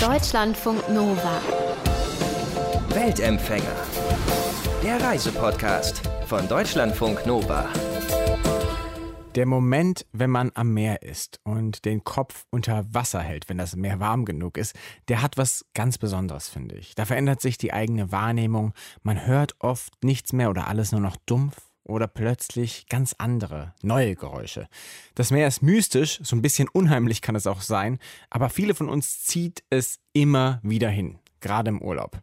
Deutschlandfunk Nova. Weltempfänger. Der Reisepodcast von Deutschlandfunk Nova. Der Moment, wenn man am Meer ist und den Kopf unter Wasser hält, wenn das Meer warm genug ist, der hat was ganz Besonderes, finde ich. Da verändert sich die eigene Wahrnehmung. Man hört oft nichts mehr oder alles nur noch dumpf oder plötzlich ganz andere, neue Geräusche. Das Meer ist mystisch, so ein bisschen unheimlich kann es auch sein, aber viele von uns zieht es immer wieder hin, gerade im Urlaub.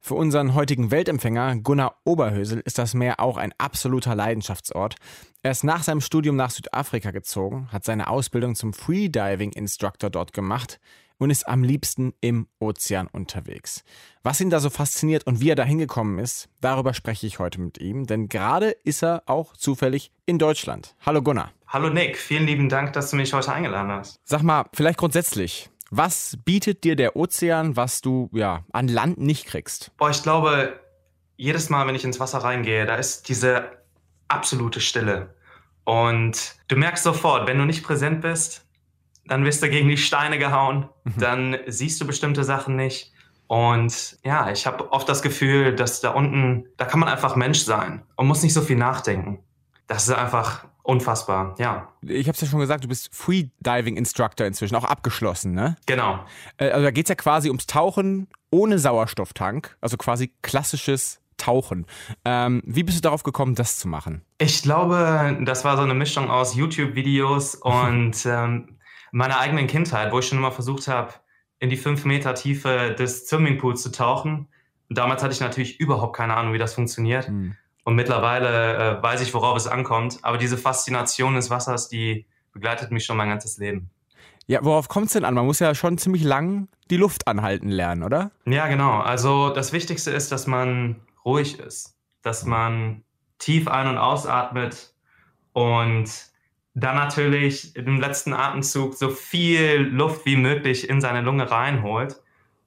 Für unseren heutigen Weltempfänger Gunnar Oberhösel ist das Meer auch ein absoluter Leidenschaftsort. Er ist nach seinem Studium nach Südafrika gezogen, hat seine Ausbildung zum Freediving Instructor dort gemacht und ist am liebsten im Ozean unterwegs. Was ihn da so fasziniert und wie er da hingekommen ist, darüber spreche ich heute mit ihm, denn gerade ist er auch zufällig in Deutschland. Hallo Gunnar. Hallo Nick, vielen lieben Dank, dass du mich heute eingeladen hast. Sag mal, vielleicht grundsätzlich, was bietet dir der Ozean, was du ja an Land nicht kriegst? Boah, ich glaube, jedes Mal, wenn ich ins Wasser reingehe, da ist diese absolute Stille. Und du merkst sofort, wenn du nicht präsent bist, dann wirst du gegen die Steine gehauen, mhm. dann siehst du bestimmte Sachen nicht. Und ja, ich habe oft das Gefühl, dass da unten, da kann man einfach Mensch sein und muss nicht so viel nachdenken. Das ist einfach unfassbar, ja. Ich habe es ja schon gesagt, du bist Freediving Instructor inzwischen, auch abgeschlossen, ne? Genau. Äh, also da geht es ja quasi ums Tauchen ohne Sauerstofftank, also quasi klassisches Tauchen. Ähm, wie bist du darauf gekommen, das zu machen? Ich glaube, das war so eine Mischung aus YouTube-Videos und ähm, meiner eigenen Kindheit, wo ich schon immer versucht habe, in die fünf Meter Tiefe des Swimmingpools zu tauchen. Und damals hatte ich natürlich überhaupt keine Ahnung, wie das funktioniert. Mhm. Und mittlerweile äh, weiß ich, worauf es ankommt. Aber diese Faszination des Wassers, die begleitet mich schon mein ganzes Leben. Ja, worauf kommt es denn an? Man muss ja schon ziemlich lang die Luft anhalten lernen, oder? Ja, genau. Also das Wichtigste ist, dass man ruhig ist, dass man tief ein- und ausatmet und dann natürlich im letzten Atemzug so viel Luft wie möglich in seine Lunge reinholt.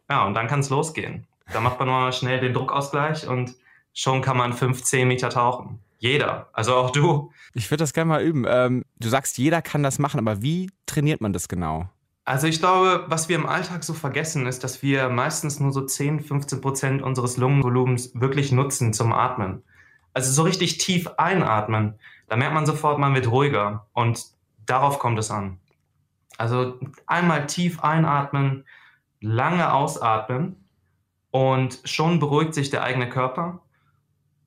Ja, und dann kann es losgehen. Da macht man mal schnell den Druckausgleich und schon kann man 15 Meter tauchen. Jeder, also auch du. Ich würde das gerne mal üben. Ähm, du sagst, jeder kann das machen, aber wie trainiert man das genau? Also ich glaube, was wir im Alltag so vergessen, ist, dass wir meistens nur so 10, 15 Prozent unseres Lungenvolumens wirklich nutzen zum Atmen. Also so richtig tief einatmen da merkt man sofort, man wird ruhiger und darauf kommt es an. Also einmal tief einatmen, lange ausatmen und schon beruhigt sich der eigene Körper.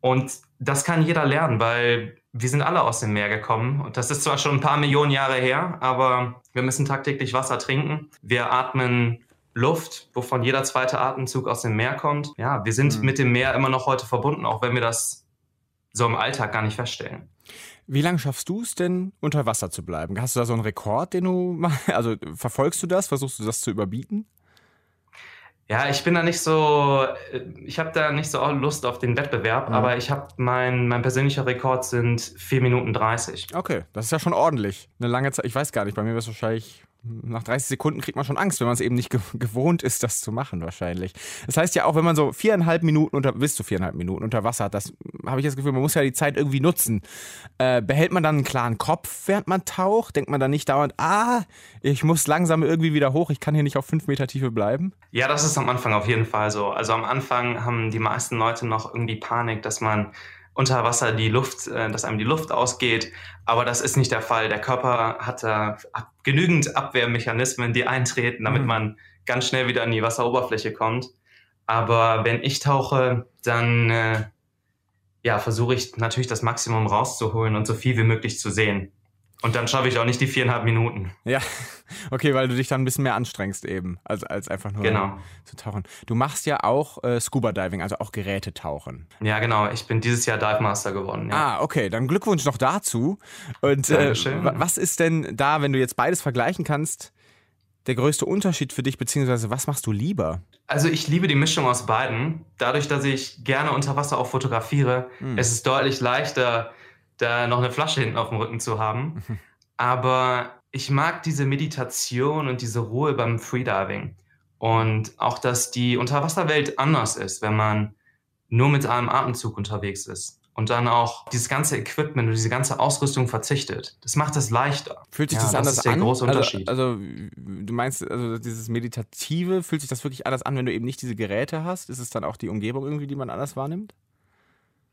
Und das kann jeder lernen, weil wir sind alle aus dem Meer gekommen. Und das ist zwar schon ein paar Millionen Jahre her, aber wir müssen tagtäglich Wasser trinken. Wir atmen Luft, wovon jeder zweite Atemzug aus dem Meer kommt. Ja, wir sind mhm. mit dem Meer immer noch heute verbunden, auch wenn wir das so im Alltag gar nicht feststellen. Wie lange schaffst du es denn, unter Wasser zu bleiben? Hast du da so einen Rekord, den du machst? Also verfolgst du das? Versuchst du das zu überbieten? Ja, ich bin da nicht so, ich habe da nicht so Lust auf den Wettbewerb, ja. aber ich habe mein, mein persönlicher Rekord sind 4 Minuten 30. Okay, das ist ja schon ordentlich. Eine lange Zeit, ich weiß gar nicht, bei mir wäre es wahrscheinlich nach 30 Sekunden kriegt man schon Angst, wenn man es eben nicht gewohnt ist, das zu machen wahrscheinlich. Das heißt ja auch, wenn man so viereinhalb Minuten unter, bis zu viereinhalb Minuten unter Wasser hat, das habe ich das Gefühl, man muss ja die Zeit irgendwie nutzen. Äh, behält man dann einen klaren Kopf, während man taucht? Denkt man dann nicht dauernd, ah, ich muss langsam irgendwie wieder hoch, ich kann hier nicht auf fünf Meter Tiefe bleiben? Ja, das ist am Anfang auf jeden Fall so. Also am Anfang haben die meisten Leute noch irgendwie Panik, dass man unter Wasser die Luft, äh, dass einem die Luft ausgeht. Aber das ist nicht der Fall. Der Körper hat da genügend Abwehrmechanismen, die eintreten, damit mhm. man ganz schnell wieder an die Wasseroberfläche kommt. Aber wenn ich tauche, dann äh, ja, versuche ich natürlich das Maximum rauszuholen und so viel wie möglich zu sehen. Und dann schaffe ich auch nicht die viereinhalb Minuten. Ja, okay, weil du dich dann ein bisschen mehr anstrengst eben, als, als einfach nur genau. zu tauchen. Du machst ja auch äh, Scuba Diving, also auch Gerätetauchen. Ja, genau. Ich bin dieses Jahr Dive Master geworden. Ja. Ah, okay. Dann Glückwunsch noch dazu. Und äh, was ist denn da, wenn du jetzt beides vergleichen kannst, der größte Unterschied für dich, beziehungsweise was machst du lieber? Also ich liebe die Mischung aus beiden. Dadurch, dass ich gerne unter Wasser auch fotografiere, hm. es ist deutlich leichter, da noch eine Flasche hinten auf dem Rücken zu haben. Aber ich mag diese Meditation und diese Ruhe beim Freediving. Und auch, dass die Unterwasserwelt anders ist, wenn man nur mit einem Atemzug unterwegs ist. und dann auch dieses ganze Equipment und diese ganze Ausrüstung verzichtet. Das macht es leichter. Fühlt sich Ja, das das anders ist der an? große also, Unterschied. also du meinst, also dieses Meditative, fühlt sich das wirklich anders an, wenn du eben nicht diese Geräte hast? Ist es dann auch die Umgebung irgendwie, die man anders wahrnimmt?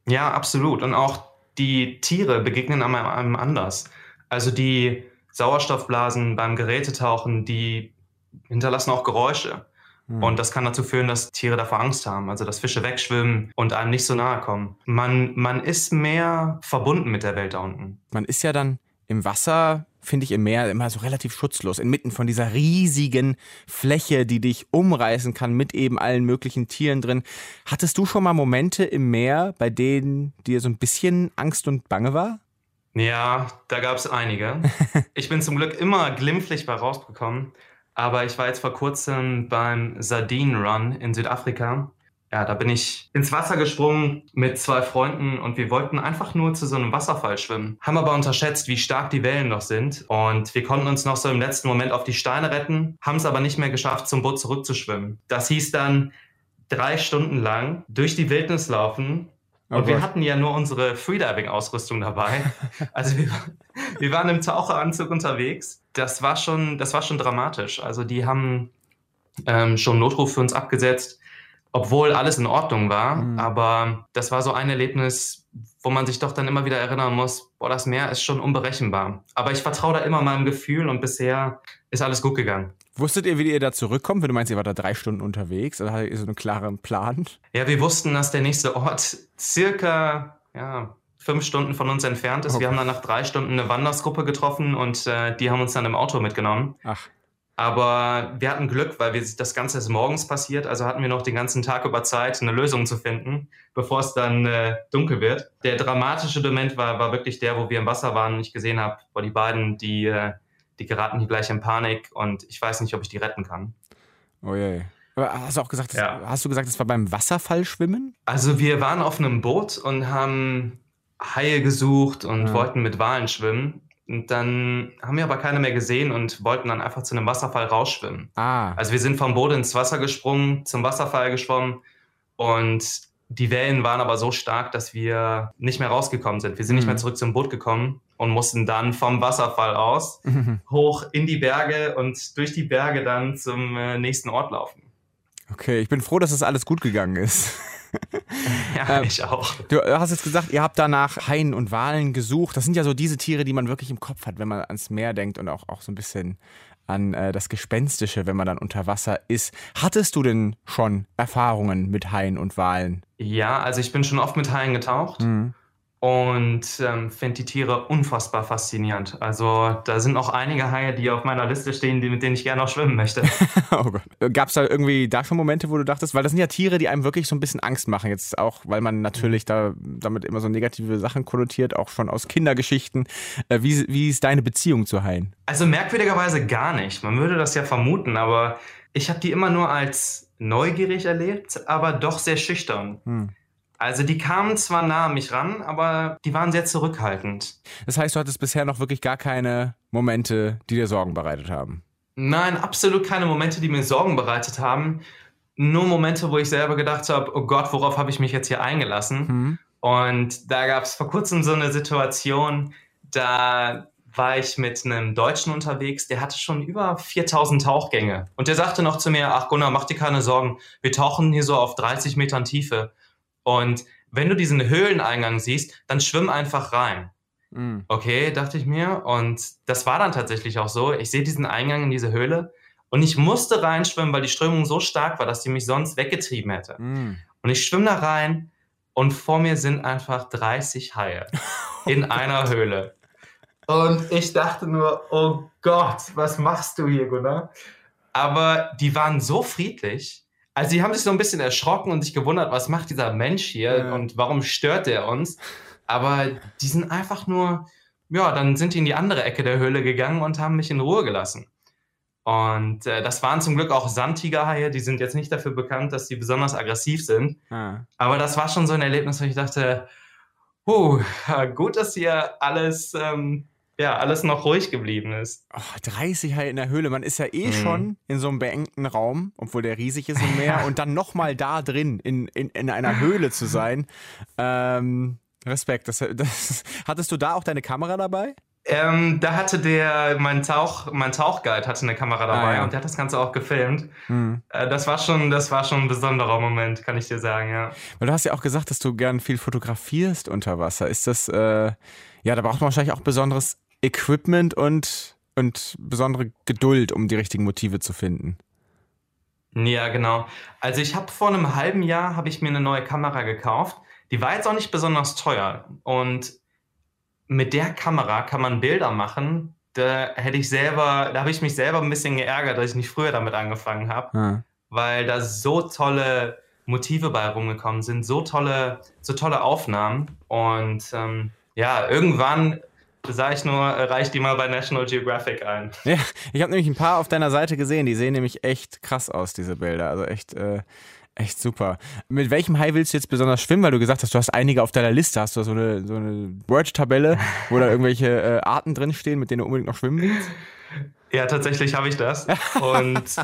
Ja, absolut. Und auch die Tiere begegnen einem, anders. Also die Sauerstoffblasen beim Gerätetauchen, die hinterlassen auch Geräusche. Hm. Und das kann dazu führen, dass Tiere davor Angst haben, also dass Fische wegschwimmen und einem nicht so nahe kommen. Man, man ist mehr verbunden mit der Welt da unten. Man ist ja dann im Wasser, finde ich, im Meer immer so relativ schutzlos, inmitten von dieser riesigen Fläche, die dich umreißen kann, mit eben allen möglichen Tieren drin. Hattest du schon mal Momente im Meer, bei denen dir so ein bisschen Angst und Bange war? Ja, da gab es einige. Ich bin zum Glück immer glimpflich bei rausgekommen. Aber ich war jetzt vor kurzem beim Sardine Run in Südafrika. Ja, da bin ich ins Wasser gesprungen mit zwei Freunden und wir wollten einfach nur zu so einem Wasserfall schwimmen. Haben aber unterschätzt, wie stark die Wellen noch sind. Und wir konnten uns noch so im letzten Moment auf die Steine retten, haben es aber nicht mehr geschafft, zum Boot zurückzuschwimmen. Das hieß dann drei Stunden lang durch die Wildnis laufen. Oh Und wir hatten ja nur unsere Freediving-Ausrüstung dabei. Also wir, wir waren im Taucheranzug unterwegs. Das war schon, das war schon dramatisch. Also die haben ähm, schon Notruf für uns abgesetzt, obwohl alles in Ordnung war. Mhm. Aber das war so ein Erlebnis, wo man sich doch dann immer wieder erinnern muss, boah, das Meer ist schon unberechenbar. Aber ich vertraue da immer meinem Gefühl und bisher ist alles gut gegangen. Wusstet ihr, wie ihr da zurückkommt? Wenn du meinst, ihr wart da drei Stunden unterwegs, oder hattet ihr so einen klaren Plan? Ja, wir wussten, dass der nächste Ort circa ja, fünf Stunden von uns entfernt ist. Okay. Wir haben dann nach drei Stunden eine Wandersgruppe getroffen und äh, die haben uns dann im Auto mitgenommen. Ach, Aber wir hatten Glück, weil wir, das Ganze ist morgens passiert, also hatten wir noch den ganzen Tag über Zeit, eine Lösung zu finden, bevor es dann äh, dunkel wird. Der dramatische Moment war, war wirklich der, wo wir im Wasser waren und ich gesehen habe, boah, die beiden, die, äh, die geraten hier gleich in Panik und ich weiß nicht, ob ich die retten kann. oh je. Aber hast du auch gesagt, das, Ja. hast du gesagt, es war beim Wasserfallschwimmen? Also wir waren auf einem Boot und haben Haie gesucht und Ja. wollten mit Walen schwimmen. Und dann haben wir aber keine mehr gesehen und wollten dann einfach zu einem Wasserfall rausschwimmen. Ah, Also wir sind vom Boot ins Wasser gesprungen, zum Wasserfall geschwommen und die Wellen waren aber so stark, dass wir nicht mehr rausgekommen sind. Wir sind nicht Mhm. mehr zurück zum Boot gekommen und mussten dann vom Wasserfall aus hoch in die Berge und durch die Berge dann zum äh, nächsten Ort laufen. okay. Ich bin froh, dass das alles gut gegangen ist. Ja, Ähm, ich auch. Du hast jetzt gesagt, ihr habt danach Haien und Walen gesucht. Das sind ja so diese Tiere, die man wirklich im Kopf hat, wenn man ans Meer denkt und auch, auch so ein bisschen an äh, das Gespenstische, wenn man dann unter Wasser ist. Hattest du denn schon Erfahrungen mit Haien und Walen? Ja, also ich bin schon oft mit Haien getaucht. Mhm. Und ähm, finde die Tiere unfassbar faszinierend. Also da sind auch einige Haie, die auf meiner Liste stehen, die, mit denen ich gerne auch schwimmen möchte. Oh Gott. Gab es da irgendwie da schon Momente, wo du dachtest, weil das sind ja Tiere, die einem wirklich so ein bisschen Angst machen, jetzt auch, weil man natürlich da damit immer so negative Sachen konnotiert, auch schon aus Kindergeschichten. Äh, wie, wie ist deine Beziehung zu Haien? Also merkwürdigerweise gar nicht. Man würde das ja vermuten, aber ich habe die immer nur als neugierig erlebt, aber doch sehr schüchtern. Hm. Also die kamen zwar nah an mich ran, aber die waren sehr zurückhaltend. Das heißt, du hattest bisher noch wirklich gar keine Momente, die dir Sorgen bereitet haben. Nein, absolut keine Momente, die mir Sorgen bereitet haben. Nur Momente, wo ich selber gedacht habe, oh Gott, worauf habe ich mich jetzt hier eingelassen? Hm. Und da gab es vor kurzem so eine Situation, da war ich mit einem Deutschen unterwegs, der hatte schon über 4000 Tauchgänge. Und der sagte noch zu mir, ach Gunnar, mach dir keine Sorgen, wir tauchen hier so auf 30 Metern Tiefe. Und wenn du diesen Höhleneingang siehst, dann schwimm einfach rein. Hm. Okay, dachte ich mir. Und das war dann tatsächlich auch so. Ich sehe diesen Eingang in diese Höhle und ich musste reinschwimmen, weil die Strömung so stark war, dass die mich sonst weggetrieben hätte. Hm. Und ich schwimme da rein und vor mir sind einfach 30 Haie in einer Höhle. Und ich dachte nur, oh Gott, was machst du hier, Gunnar? Aber die waren so friedlich. Also die haben sich so ein bisschen erschrocken und sich gewundert, was macht dieser Mensch hier Ja. und warum stört er uns? Aber die sind einfach nur, ja, dann sind die in die andere Ecke der Höhle gegangen und haben mich in Ruhe gelassen. Und äh, das waren zum Glück auch Sandtigerhaie, die sind jetzt nicht dafür bekannt, dass sie besonders aggressiv sind. Ah. Aber das war schon so ein Erlebnis, wo ich dachte, huh, gut, dass hier alles, ähm, ja, alles noch ruhig geblieben ist. Oh, 30 Haie in der Höhle. Man ist ja eh Mhm. schon in so einem beengten Raum, obwohl der riesig ist im Meer. und dann nochmal da drin, in, in, in einer Höhle zu sein. Ähm, Respekt. Das, das, hattest du da auch deine Kamera dabei? Ähm, da hatte der, mein, Tauch, mein Tauchguide hatte eine Kamera dabei ah, ja. und der hat das Ganze auch gefilmt. Mhm. Äh, das, war schon, das war schon ein besonderer Moment, kann ich dir sagen, ja. Weil du hast ja auch gesagt, dass du gern viel fotografierst unter Wasser. Ist das, äh, ja, da braucht man wahrscheinlich auch besonderes Equipment und, und besondere Geduld, um die richtigen Motive zu finden. Ja, genau. Also ich habe vor einem halben Jahr habe ich mir eine neue Kamera gekauft. Die war jetzt auch nicht besonders teuer und mit der Kamera kann man Bilder machen. Da hätte ich selber, da habe ich mich selber ein bisschen geärgert, dass ich nicht früher damit angefangen habe, ja. weil da so tolle Motive bei rumgekommen sind, so tolle, so tolle Aufnahmen. Und ähm, ja, irgendwann sage ich nur, reicht die mal bei National Geographic ein. Ja, ich habe nämlich ein paar auf deiner Seite gesehen, die sehen nämlich echt krass aus, diese Bilder. Also echt äh, Echt super. Mit welchem Hai willst du jetzt besonders schwimmen? Weil du gesagt hast, du hast einige auf deiner Liste. Hast du so eine, so eine Word-Tabelle, wo da irgendwelche äh, Arten drinstehen, mit denen du unbedingt noch schwimmen willst? Ja, tatsächlich habe ich das. Und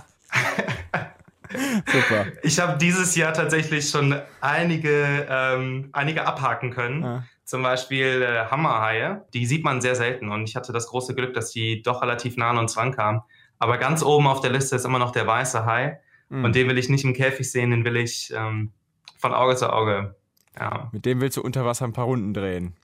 Super. Ich habe dieses Jahr tatsächlich schon einige, ähm, einige abhaken können. Ja. Zum Beispiel äh, Hammerhaie. Die sieht man sehr selten. Und ich hatte das große Glück, dass die doch relativ nah an uns rankamen. Aber ganz oben auf der Liste ist immer noch der weiße Hai. Mhm. Und den will ich nicht im Käfig sehen, den will ich ähm, von Auge zu Auge. Ja. Mit dem willst du unter Wasser ein paar Runden drehen.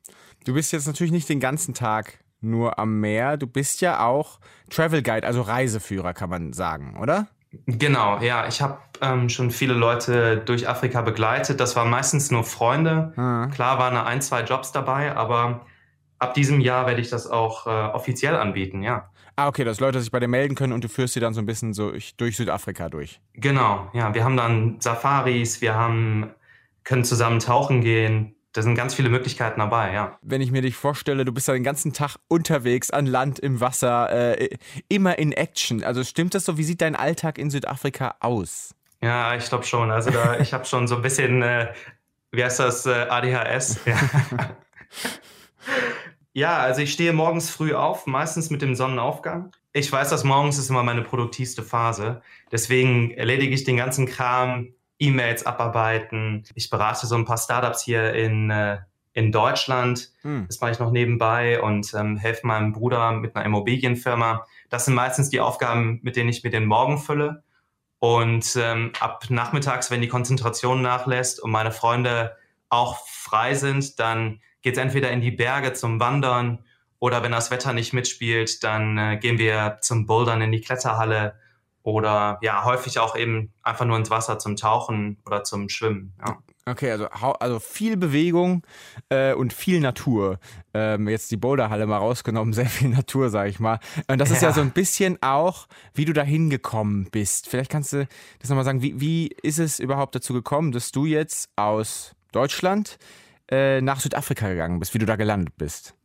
Du bist jetzt natürlich nicht den ganzen Tag nur am Meer. Du bist ja auch Travel Guide, also Reiseführer, kann man sagen, oder? Genau, ja. Ich habe ähm, schon viele Leute durch Afrika begleitet. Das waren meistens nur Freunde. Mhm. Klar waren da ein, zwei Jobs dabei, aber ab diesem Jahr werde ich das auch äh, offiziell anbieten, ja. Ah, okay, dass Leute sich bei dir melden können und du führst sie dann so ein bisschen so durch Südafrika durch. Genau, ja. Wir haben dann Safaris, wir haben, können zusammen tauchen gehen. Da sind ganz viele Möglichkeiten dabei, ja. Wenn ich mir dich vorstelle, du bist da den ganzen Tag unterwegs, an Land, im Wasser, äh, immer in Action. Also stimmt das so? Wie sieht dein Alltag in Südafrika aus? Ja, ich glaube schon. Also da, ich habe schon so ein bisschen, äh, wie heißt das, äh, ADHS. Ja. Ja, also ich stehe morgens früh auf, meistens mit dem Sonnenaufgang. Ich weiß, dass morgens ist immer meine produktivste Phase. Deswegen erledige ich den ganzen Kram, E-Mails abarbeiten. Ich berate so ein paar Startups hier in, äh, in Deutschland. Hm. Das mache ich noch nebenbei und ähm, helfe meinem Bruder mit einer Immobilienfirma. Das sind meistens die Aufgaben, mit denen ich mir den Morgen fülle. Und ähm, ab nachmittags, wenn die Konzentration nachlässt und meine Freunde auch frei sind, dann geht es entweder in die Berge zum Wandern oder wenn das Wetter nicht mitspielt, dann äh, gehen wir zum Bouldern in die Kletterhalle oder ja, häufig auch eben einfach nur ins Wasser zum Tauchen oder zum Schwimmen. Ja. Okay, also, also viel Bewegung äh, und viel Natur. Ähm, jetzt die Boulderhalle mal rausgenommen, sehr viel Natur, sag ich mal. Und das ist ja. ja so ein bisschen auch, wie du da hingekommen bist. Vielleicht kannst du das nochmal sagen, wie, wie ist es überhaupt dazu gekommen, dass du jetzt aus Deutschland äh, nach Südafrika gegangen bist, wie du da gelandet bist.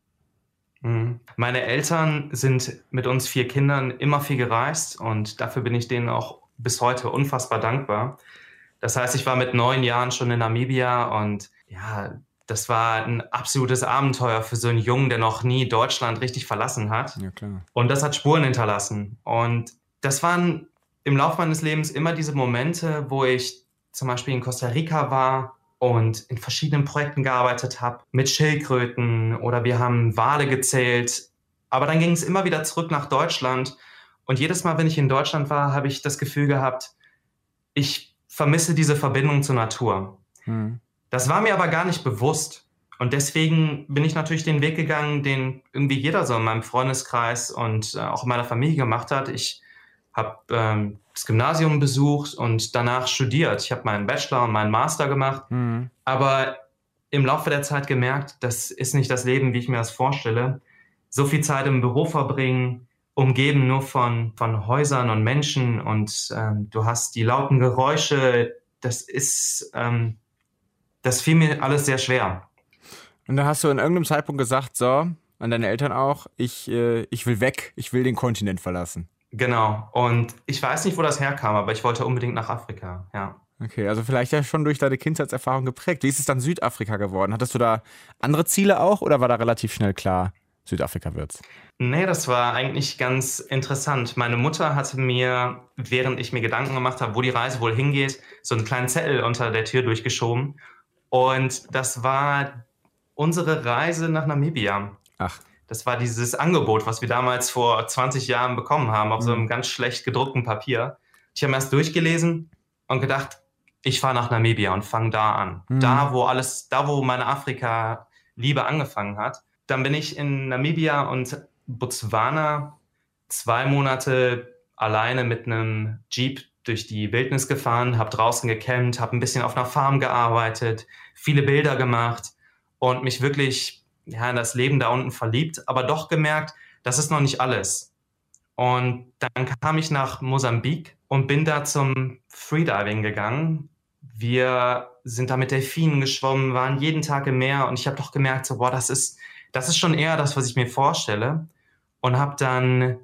Mhm. Meine Eltern sind mit uns vier Kindern immer viel gereist und dafür bin ich denen auch bis heute unfassbar dankbar. Das heißt, ich war mit neun Jahren schon in Namibia und ja, das war ein absolutes Abenteuer für so einen Jungen, der noch nie Deutschland richtig verlassen hat. Ja, klar. Und das hat Spuren hinterlassen. Und das waren im Laufe meines Lebens immer diese Momente, wo ich zum Beispiel in Costa Rica war und in verschiedenen Projekten gearbeitet habe, mit Schildkröten oder wir haben Wale gezählt. Aber dann ging es immer wieder zurück nach Deutschland. Und jedes Mal, wenn ich in Deutschland war, habe ich das Gefühl gehabt, ich vermisse diese Verbindung zur Natur. Hm. Das war mir aber gar nicht bewusst. Und deswegen bin ich natürlich den Weg gegangen, den irgendwie jeder so in meinem Freundeskreis und äh, auch in meiner Familie gemacht hat. Ich habe ähm, das Gymnasium besucht und danach studiert. Ich habe meinen Bachelor und meinen Master gemacht, mhm. aber im Laufe der Zeit gemerkt, das ist nicht das Leben, wie ich mir das vorstelle. So viel Zeit im Büro verbringen, umgeben nur von, von Häusern und Menschen und ähm, du hast die lauten Geräusche, das ist, ähm, das fiel mir alles sehr schwer. Und dann hast du in irgendeinem Zeitpunkt gesagt, so, an deine Eltern auch, ich, äh, ich will weg, ich will den Kontinent verlassen. Genau. Und ich weiß nicht, wo das herkam, aber ich wollte unbedingt nach Afrika, ja. Okay, also vielleicht ja schon durch deine Kindheitserfahrung geprägt. Wie ist es dann Südafrika geworden? Hattest du da andere Ziele auch oder war da relativ schnell klar, Südafrika wird's? Nee, das war eigentlich ganz interessant. Meine Mutter hatte mir, während ich mir Gedanken gemacht habe, wo die Reise wohl hingeht, so einen kleinen Zettel unter der Tür durchgeschoben. Und das war unsere Reise nach Namibia. Ach. Das war dieses Angebot, was wir damals vor 20 Jahren bekommen haben, auf Mhm. so einem ganz schlecht gedruckten Papier. Ich habe mir erst durchgelesen und gedacht, ich fahre nach Namibia und fange da an. Mhm. Da, wo alles, da, wo meine Afrika-Liebe angefangen hat. Dann bin ich in Namibia und Botswana zwei Monate alleine mit einem Jeep durch die Wildnis gefahren, habe draußen gecampt, habe ein bisschen auf einer Farm gearbeitet, viele Bilder gemacht und mich wirklich ja, in das Leben da unten verliebt, aber doch gemerkt, das ist noch nicht alles. Und dann kam ich nach Mosambik und bin da zum Freediving gegangen. Wir sind da mit Delfinen geschwommen, waren jeden Tag im Meer und ich habe doch gemerkt, so, boah, das ist, das ist schon eher das, was ich mir vorstelle. Und habe dann,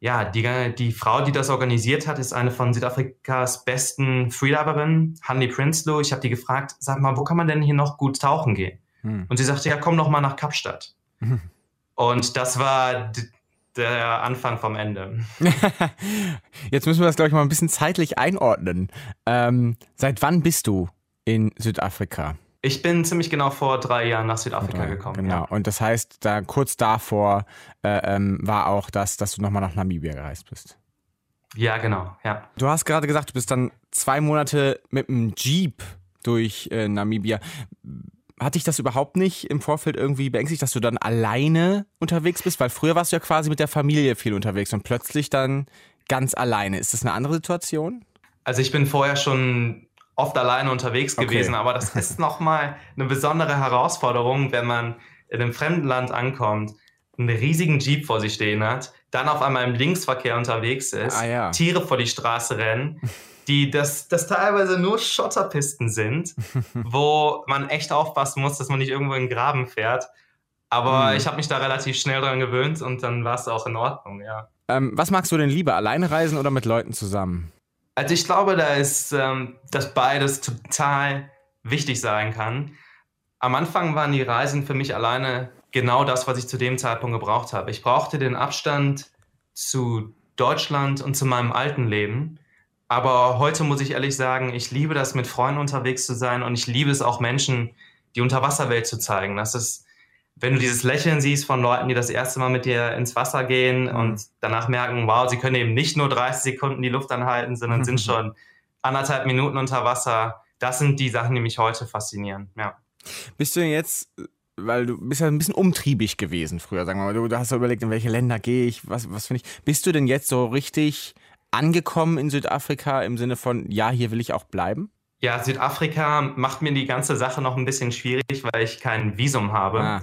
ja, die, die Frau, die das organisiert hat, ist eine von Südafrikas besten Freediverinnen, Hanley Prinsloo. Ich habe die gefragt, sag mal, wo kann man denn hier noch gut tauchen gehen? Hm. Und sie sagte, ja, komm doch mal nach Kapstadt. Mhm. Und das war der Anfang vom Ende. Jetzt müssen wir das, glaube ich, mal ein bisschen zeitlich einordnen. Ähm, seit wann bist du in Südafrika? Ich bin ziemlich genau vor drei Jahren nach Südafrika Oder- gekommen. Genau. Ja. Und das heißt, da kurz davor äh, ähm, war auch das, dass du nochmal nach Namibia gereist bist. ja, genau. Ja. Du hast gerade gesagt, du bist dann zwei Monate mit einem Jeep durch äh, Namibia. Hat dich das überhaupt nicht im Vorfeld irgendwie beängstigt, dass du dann alleine unterwegs bist? Weil früher warst du ja quasi mit der Familie viel unterwegs und plötzlich dann ganz alleine. Ist das eine andere Situation? Also ich bin vorher schon oft alleine unterwegs Okay. gewesen, aber das ist nochmal eine besondere Herausforderung, wenn man in einem fremden Land ankommt, einen riesigen Jeep vor sich stehen hat, dann auf einmal im Linksverkehr unterwegs ist, Ah, ja. Tiere vor die Straße rennen, die das, das teilweise nur Schotterpisten sind, wo man echt aufpassen muss, dass man nicht irgendwo in den Graben fährt. Aber Mhm. ich habe mich da relativ schnell dran gewöhnt und dann war es auch in Ordnung, ja. Ähm, was magst du denn lieber, alleine reisen oder mit Leuten zusammen? Also ich glaube, da ist, ähm, dass beides total wichtig sein kann. Am Anfang waren die Reisen für mich alleine genau das, was ich zu dem Zeitpunkt gebraucht habe. Ich brauchte den Abstand zu Deutschland und zu meinem alten Leben. Aber heute muss ich ehrlich sagen, ich liebe das, mit Freunden unterwegs zu sein und ich liebe es auch Menschen, die Unterwasserwelt zu zeigen. Das ist, wenn du dieses Lächeln siehst von Leuten, die das erste Mal mit dir ins Wasser gehen Mhm. und danach merken, wow, sie können eben nicht nur 30 Sekunden die Luft anhalten, sondern sind schon anderthalb Minuten unter Wasser. Das sind die Sachen, die mich heute faszinieren. Ja. Bist du denn jetzt, weil du bist ja ein bisschen umtriebig gewesen früher, sagen wir mal, du, du hast ja überlegt, in welche Länder gehe ich, was, was finde ich. Bist du denn jetzt so richtig angekommen in Südafrika im Sinne von, ja, hier will ich auch bleiben? Ja, Südafrika macht mir die ganze Sache noch ein bisschen schwierig, weil ich kein Visum habe. Ah,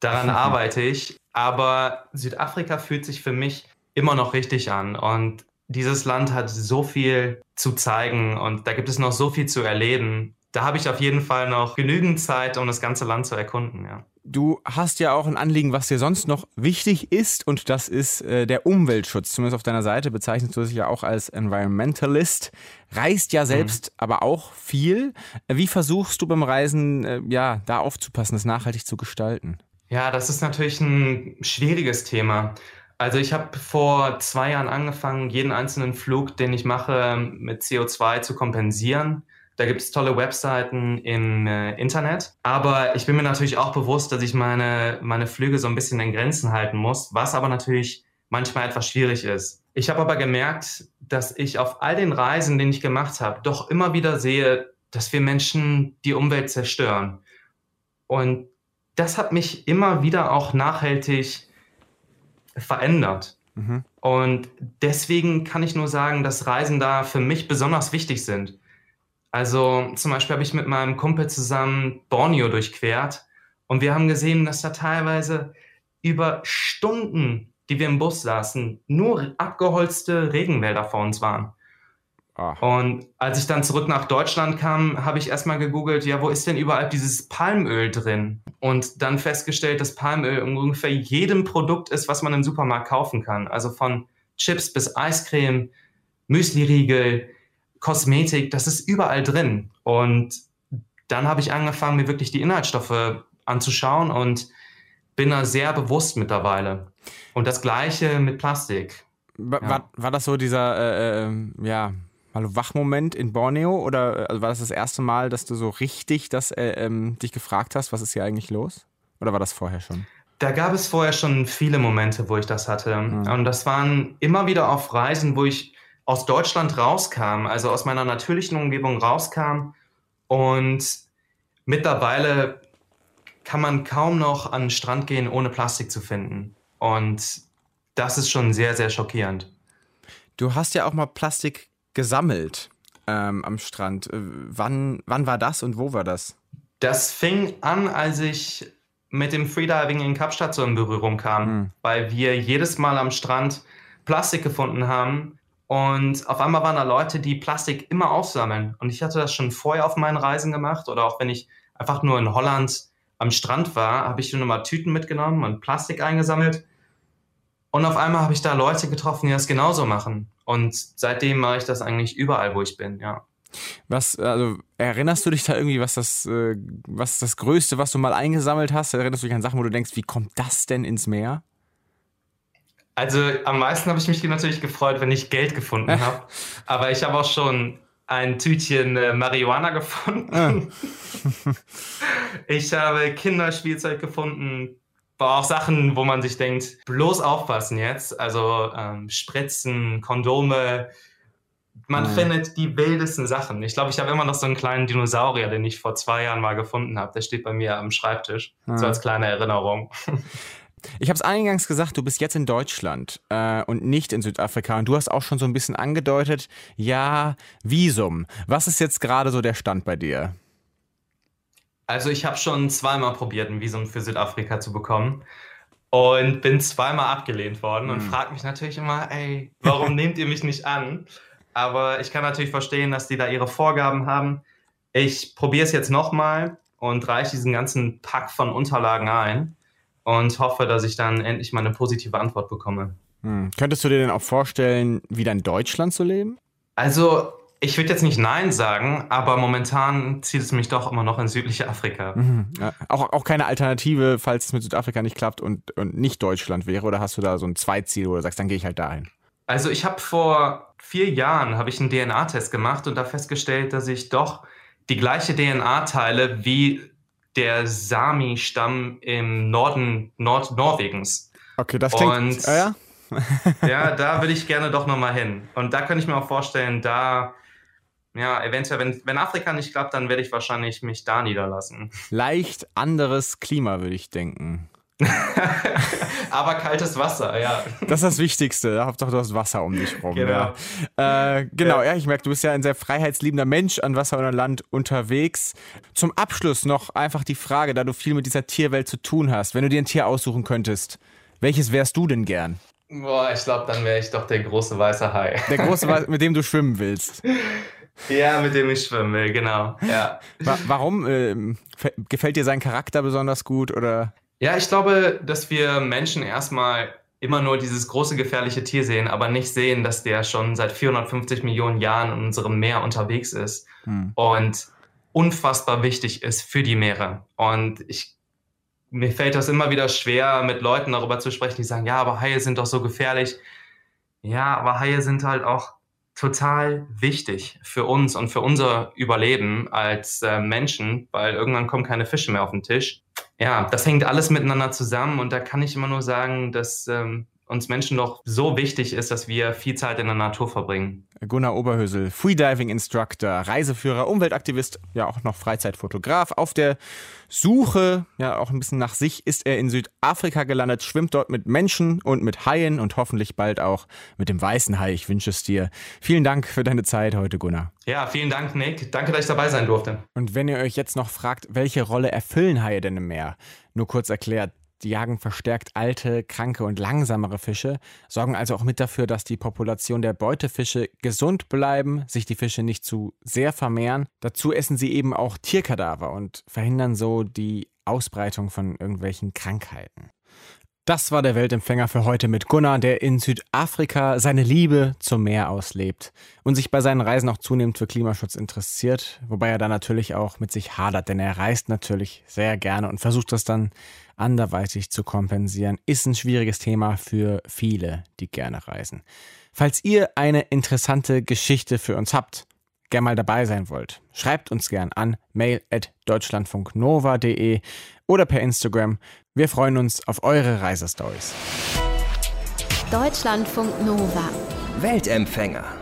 Daran arbeite ich. Aber Südafrika fühlt sich für mich immer noch richtig an. Und dieses Land hat so viel zu zeigen und da gibt es noch so viel zu erleben. Da habe ich auf jeden Fall noch genügend Zeit, um das ganze Land zu erkunden. Ja. Du hast ja auch ein Anliegen, was dir sonst noch wichtig ist, und das ist äh, der Umweltschutz. Zumindest auf deiner Seite bezeichnest du dich ja auch als Environmentalist. Reist ja selbst aber auch viel. Wie versuchst du beim Reisen, äh, ja, da aufzupassen, das nachhaltig zu gestalten? Ja, das ist natürlich ein schwieriges Thema. Also ich habe vor zwei Jahren angefangen, jeden einzelnen Flug, den ich mache, mit CO2 zu kompensieren. Da gibt es tolle Webseiten im äh, Internet. Aber ich bin mir natürlich auch bewusst, dass ich meine, meine Flüge so ein bisschen in Grenzen halten muss, was aber natürlich manchmal etwas schwierig ist. Ich habe aber gemerkt, dass ich auf all den Reisen, die ich gemacht habe, doch immer wieder sehe, dass wir Menschen die Umwelt zerstören. Und das hat mich immer wieder auch nachhaltig verändert. Mhm. Und deswegen kann ich nur sagen, dass Reisen da für mich besonders wichtig sind. Also zum Beispiel habe ich mit meinem Kumpel zusammen Borneo durchquert und wir haben gesehen, dass da teilweise über Stunden, die wir im Bus saßen, nur abgeholzte Regenwälder vor uns waren. Ah. Und als ich dann zurück nach Deutschland kam, habe ich erstmal gegoogelt, ja, wo ist denn überall dieses Palmöl drin? Und dann festgestellt, dass Palmöl in ungefähr jedem Produkt ist, was man im Supermarkt kaufen kann. Also von Chips bis Eiscreme, Müsliriegel, Kosmetik, das ist überall drin. Und dann habe ich angefangen, mir wirklich die Inhaltsstoffe anzuschauen und bin da sehr bewusst mittlerweile. Und das gleiche mit Plastik. War, Ja. war, das so dieser, äh, äh, ja, Wachmoment in Borneo oder also war das das erste Mal, dass du so richtig das, äh, ähm, dich gefragt hast, was ist hier eigentlich los? Oder war das vorher schon? Da gab es vorher schon viele Momente, wo ich das hatte. Mhm. Und das waren immer wieder auf Reisen, wo ich aus Deutschland rauskam, also aus meiner natürlichen Umgebung rauskam. Und mittlerweile kann man kaum noch an den Strand gehen, ohne Plastik zu finden. Und das ist schon sehr, sehr schockierend. Du hast ja auch mal Plastik gesammelt ähm, am Strand. Äh, wann, wann war das und wo war das? Das fing an, als ich mit dem Freediving in Kapstadt so in Berührung kam, mhm. weil wir jedes Mal am Strand Plastik gefunden haben. Und auf einmal waren da Leute, die Plastik immer aufsammeln. Und ich hatte das schon vorher auf meinen Reisen gemacht oder auch wenn ich einfach nur in Holland am Strand war, habe ich schon immer Tüten mitgenommen und Plastik eingesammelt. Und auf einmal habe ich da Leute getroffen, die das genauso machen. Und seitdem mache ich das eigentlich überall, wo ich bin, ja. Was, also erinnerst du dich da irgendwie, was das, äh, was das Größte, was du mal eingesammelt hast? Erinnerst du dich an Sachen, wo du denkst, wie kommt das denn ins Meer? Also am meisten habe ich mich natürlich gefreut, wenn ich Geld gefunden habe. Aber ich habe auch schon ein Tütchen äh, Marihuana gefunden. Ich habe Kinderspielzeug gefunden, aber auch Sachen, wo man sich denkt, bloß aufpassen jetzt. Also ähm, Spritzen, Kondome. Man mhm. findet die wildesten Sachen. Ich glaube, ich habe immer noch so einen kleinen Dinosaurier, den ich vor zwei Jahren mal gefunden habe. Der steht bei mir am Schreibtisch. Mhm. So als kleine Erinnerung. Ich habe es eingangs gesagt, du bist jetzt in Deutschland äh, und nicht in Südafrika. Und du hast auch schon so ein bisschen angedeutet, ja, Visum. Was ist jetzt gerade so der Stand bei dir? Also ich habe schon zweimal probiert, ein Visum für Südafrika zu bekommen und bin zweimal abgelehnt worden und hm. frage mich natürlich immer, ey, warum nehmt ihr mich nicht an? Aber ich kann natürlich verstehen, dass die da ihre Vorgaben haben. Ich probiere es jetzt nochmal und reiche diesen ganzen Pack von Unterlagen ein und hoffe, dass ich dann endlich mal eine positive Antwort bekomme. Hm. Könntest du dir denn auch vorstellen, wieder in Deutschland zu leben? Also ich würde jetzt nicht Nein sagen, aber momentan zieht es mich doch immer noch in südliche Afrika. Mhm. Ja. Auch, auch keine Alternative, falls es mit Südafrika nicht klappt und, und nicht Deutschland wäre? Oder hast du da so ein Zweitziel, wo du sagst, dann gehe ich halt dahin? Also ich habe vor vier Jahren habe ich einen DNA-Test gemacht und da festgestellt, dass ich doch die gleiche DNA teile wie der Sami-Stamm im Norden Nordnorwegens. Okay, das klingt. Und, äh, ja? ja, da würde ich gerne doch nochmal hin. Und da könnte ich mir auch vorstellen, da ja, eventuell, wenn, wenn Afrika nicht klappt, dann werde ich wahrscheinlich mich da niederlassen. Leicht anderes Klima, würde ich denken. Aber kaltes Wasser, ja. Das ist das Wichtigste. Hauptsache, du hast Wasser um dich rum. Genau. Ja. Äh, genau, ja. ja, ich merke, du bist ja ein sehr freiheitsliebender Mensch an Wasser und an Land unterwegs. Zum Abschluss noch einfach die Frage, da du viel mit dieser Tierwelt zu tun hast. Wenn du dir ein Tier aussuchen könntest, welches wärst du denn gern? Boah, ich glaube, dann wäre ich doch der große weiße Hai. Der große Weiße, mit dem du schwimmen willst. Ja, mit dem ich schwimme, genau. Ja. Warum? Ähm, gefällt dir sein Charakter besonders gut oder? Ja, ich glaube, dass wir Menschen erstmal immer nur dieses große gefährliche Tier sehen, aber nicht sehen, dass der schon seit 450 Millionen Jahren in unserem Meer unterwegs ist hm. und unfassbar wichtig ist für die Meere. Und ich, mir fällt das immer wieder schwer, mit Leuten darüber zu sprechen, die sagen, ja, aber Haie sind doch so gefährlich. Ja, aber Haie sind halt auch total wichtig für uns und für unser Überleben als äh, Menschen, weil irgendwann kommen keine Fische mehr auf den Tisch. Ja, das hängt alles miteinander zusammen und da kann ich immer nur sagen, dass ähm, uns Menschen doch so wichtig ist, dass wir viel Zeit in der Natur verbringen. Gunnar Oberhösel, Freediving Instructor, Reiseführer, Umweltaktivist, ja auch noch Freizeitfotograf. Auf der Suche, ja auch ein bisschen nach sich, ist er in Südafrika gelandet, schwimmt dort mit Menschen und mit Haien und hoffentlich bald auch mit dem weißen Hai. Ich wünsche es dir. Vielen Dank für deine Zeit heute, Gunnar. Ja, vielen Dank, Nick. Danke, dass ich dabei sein durfte. Und wenn ihr euch jetzt noch fragt, welche Rolle erfüllen Haie denn im Meer? Nur kurz erklärt, die jagen verstärkt alte, kranke und langsamere Fische, sorgen also auch mit dafür, dass die Population der Beutefische gesund bleiben, sich die Fische nicht zu sehr vermehren. Dazu essen sie eben auch Tierkadaver und verhindern so die Ausbreitung von irgendwelchen Krankheiten. Das war der Weltempfänger für heute mit Gunnar, der in Südafrika seine Liebe zum Meer auslebt und sich bei seinen Reisen auch zunehmend für Klimaschutz interessiert, wobei er da natürlich auch mit sich hadert, denn er reist natürlich sehr gerne und versucht das dann anderweitig zu kompensieren. Ist ein schwieriges Thema für viele, die gerne reisen. Falls ihr eine interessante Geschichte für uns habt, gerne mal dabei sein wollt, schreibt uns gern an mail@deutschlandfunknova.de oder per Instagram. Wir freuen uns auf eure Reisestories. Deutschlandfunk Nova. Weltempfänger.